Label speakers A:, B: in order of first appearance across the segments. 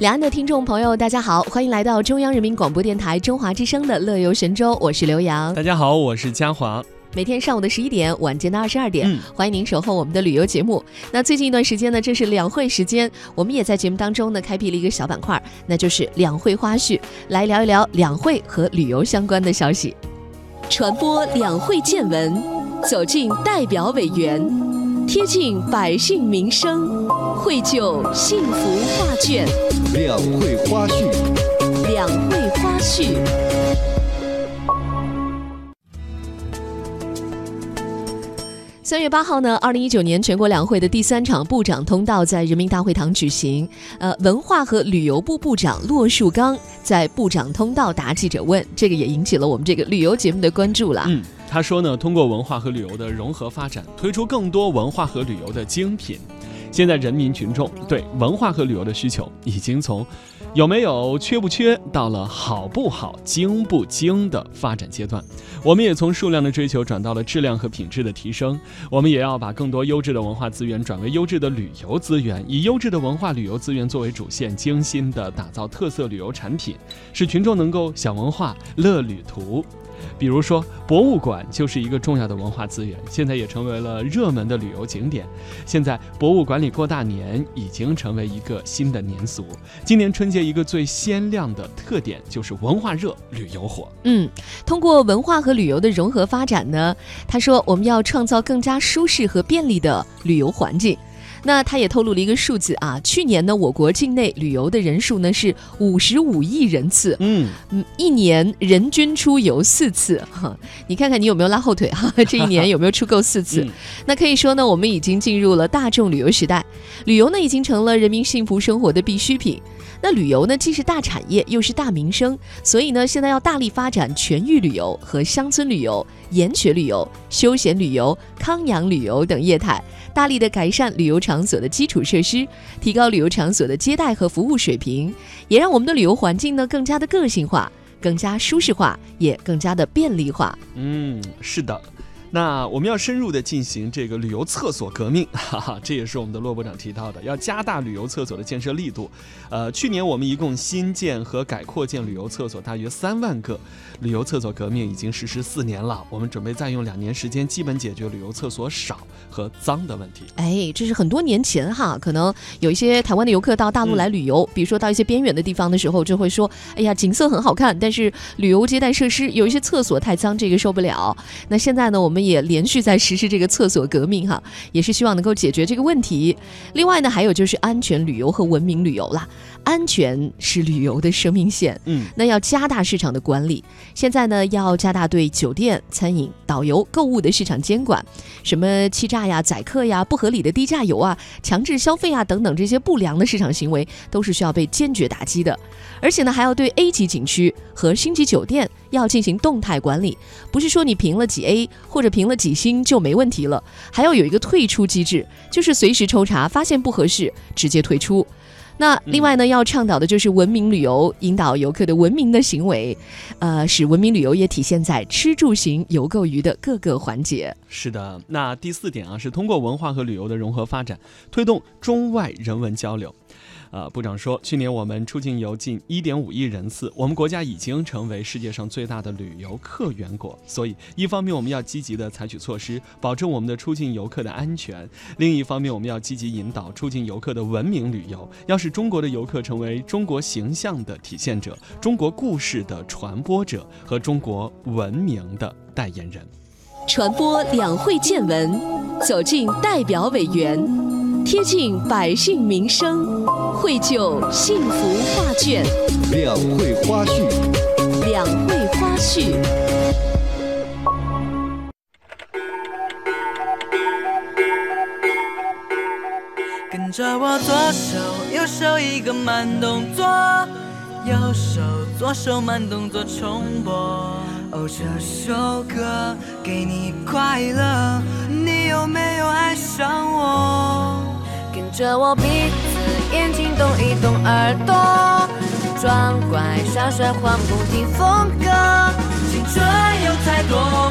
A: 两岸的听众朋友，大家好，欢迎来到中央人民广播电台中华之声的《乐游神州》，我是刘洋。
B: 大家好，我是嘉华。
A: 每天上午的十一点，晚间的二十二点，欢迎您守候我们的旅游节目。那最近一段时间呢，正是两会时间，我们也在节目当中呢开辟了一个小板块，那就是两会花絮，来聊一聊两会和旅游相关的消息，传播两会见闻，走进代表委员。贴近百姓民生，绘就幸福画卷。
C: 两会花絮，
A: 两会花絮。三月八号呢，二零一九年全国两会的第三场部长通道在人民大会堂举行。呃，文化和旅游部部长骆树刚在部长通道答记者问，这个也引起了我们这个旅游节目的关注了。
B: 嗯。他说呢，通过文化和旅游的融合发展，推出更多文化和旅游的精品。现在人民群众对文化和旅游的需求已经从有没有、缺不缺，到了好不好、精不精的发展阶段。我们也从数量的追求转到了质量和品质的提升。我们也要把更多优质的文化资源转为优质的旅游资源，以优质的文化旅游资源作为主线，精心的打造特色旅游产品，使群众能够享文化、乐旅途。比如说，博物馆就是一个重要的文化资源，现在也成为了热门的旅游景点。现在，博物馆里过大年已经成为一个新的年俗。今年春节一个最鲜亮的特点就是文化热，旅游火。
A: 嗯，通过文化和旅游的融合发展呢，他说我们要创造更加舒适和便利的旅游环境。那他也透露了一个数字啊，去年呢，我国境内旅游的人数呢是五十五亿人次，嗯嗯，一年人均出游四次哈，你看看你有没有拉后腿哈，这一年有没有出够四次？那可以说呢，我们已经进入了大众旅游时代，旅游呢已经成了人民幸福生活的必需品。那旅游呢，既是大产业，又是大民生，所以呢，现在要大力发展全域旅游和乡村旅游、研学旅游、休闲旅游、康养旅游等业态，大力的改善旅游场所的基础设施，提高旅游场所的接待和服务水平，也让我们的旅游环境呢更加的个性化、更加舒适化，也更加的便利化。
B: 嗯，是的。那我们要深入的进行这个旅游厕所革命，哈哈，这也是我们的骆部长提到的，要加大旅游厕所的建设力度。呃，去年我们一共新建和改扩建旅游厕所大约三万个，旅游厕所革命已经实施四年了，我们准备再用两年时间，基本解决旅游厕所少和脏的问题。
A: 哎，这是很多年前哈，可能有一些台湾的游客到大陆来旅游，比如说到一些边远的地方的时候，就会说，哎呀，景色很好看，但是旅游接待设施有一些厕所太脏，这个受不了。那现在呢，我们也连续在实施这个厕所革命哈，也是希望能够解决这个问题。另外呢，还有就是安全旅游和文明旅游啦。安全是旅游的生命线，嗯，那要加大市场的管理。现在呢，要加大对酒店、餐饮、导游、购物的市场监管，什么欺诈呀、宰客呀、不合理的低价游啊、强制消费啊等等这些不良的市场行为，都是需要被坚决打击的。而且呢，还要对 A 级景区和星级酒店要进行动态管理，不是说你评了几 A 或者评了几星就没问题了，还要有一个退出机制，就是随时抽查，发现不合适直接退出。那另外呢，要倡导的就是文明旅游，引导游客的文明的行为，呃，使文明旅游也体现在吃住行游购娱的各个环节。
B: 是的，那第四点啊，是通过文化和旅游的融合发展，推动中外人文交流。呃，部长说，去年我们出境游近一点五亿人次，我们国家已经成为世界上最大的旅游客源国。所以，一方面我们要积极的采取措施，保证我们的出境游客的安全；另一方面，我们要积极引导出境游客的文明旅游，要使中国的游客成为中国形象的体现者、中国故事的传播者和中国文明的代言人。
A: 传播两会见闻，走进代表委员。贴近百姓民生，绘就幸福画卷。
C: 两会花絮，
A: 两会花絮。
D: 跟着我左手右手一个慢动作，右手左手慢动作重播。哦，这首歌给你快乐，你有没有爱上我？
E: 跟着我鼻子眼睛动一动耳朵，装乖耍帅换不停风格。
D: 青春有太多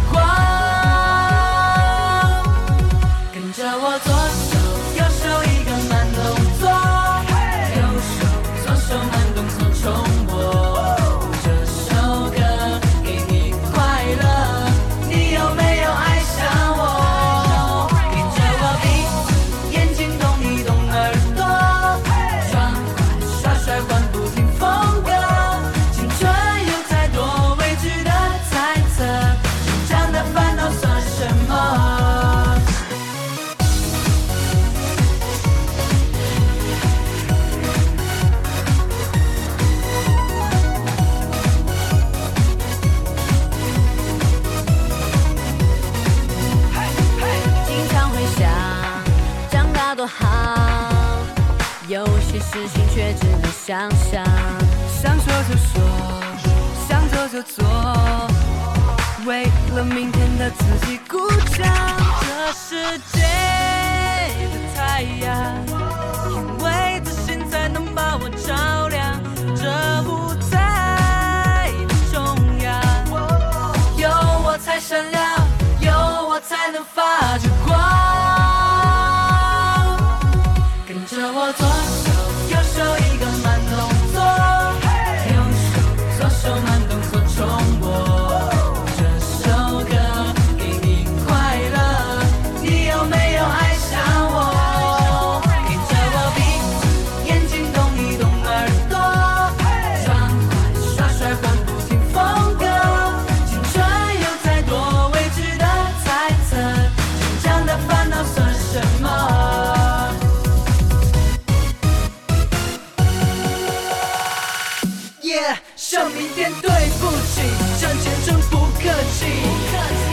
D: 我左手多
E: 好，有些事情却只能想象。
D: 想说就说，想做就做，为了明天的自己鼓掌。这世界着我左手向明天对不起，向前冲不客气，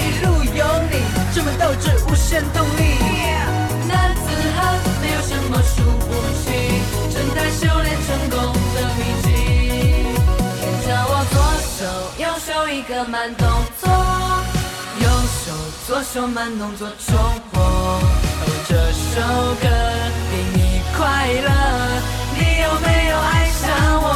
D: 一路有你，这么斗志无限动力。男子汉没有什么输不起，正在修炼成功的秘籍。
E: 跟着我左手右手一个慢动作，
D: 右手左手慢动作重播，哦，这首歌给你快乐，你有没有爱上我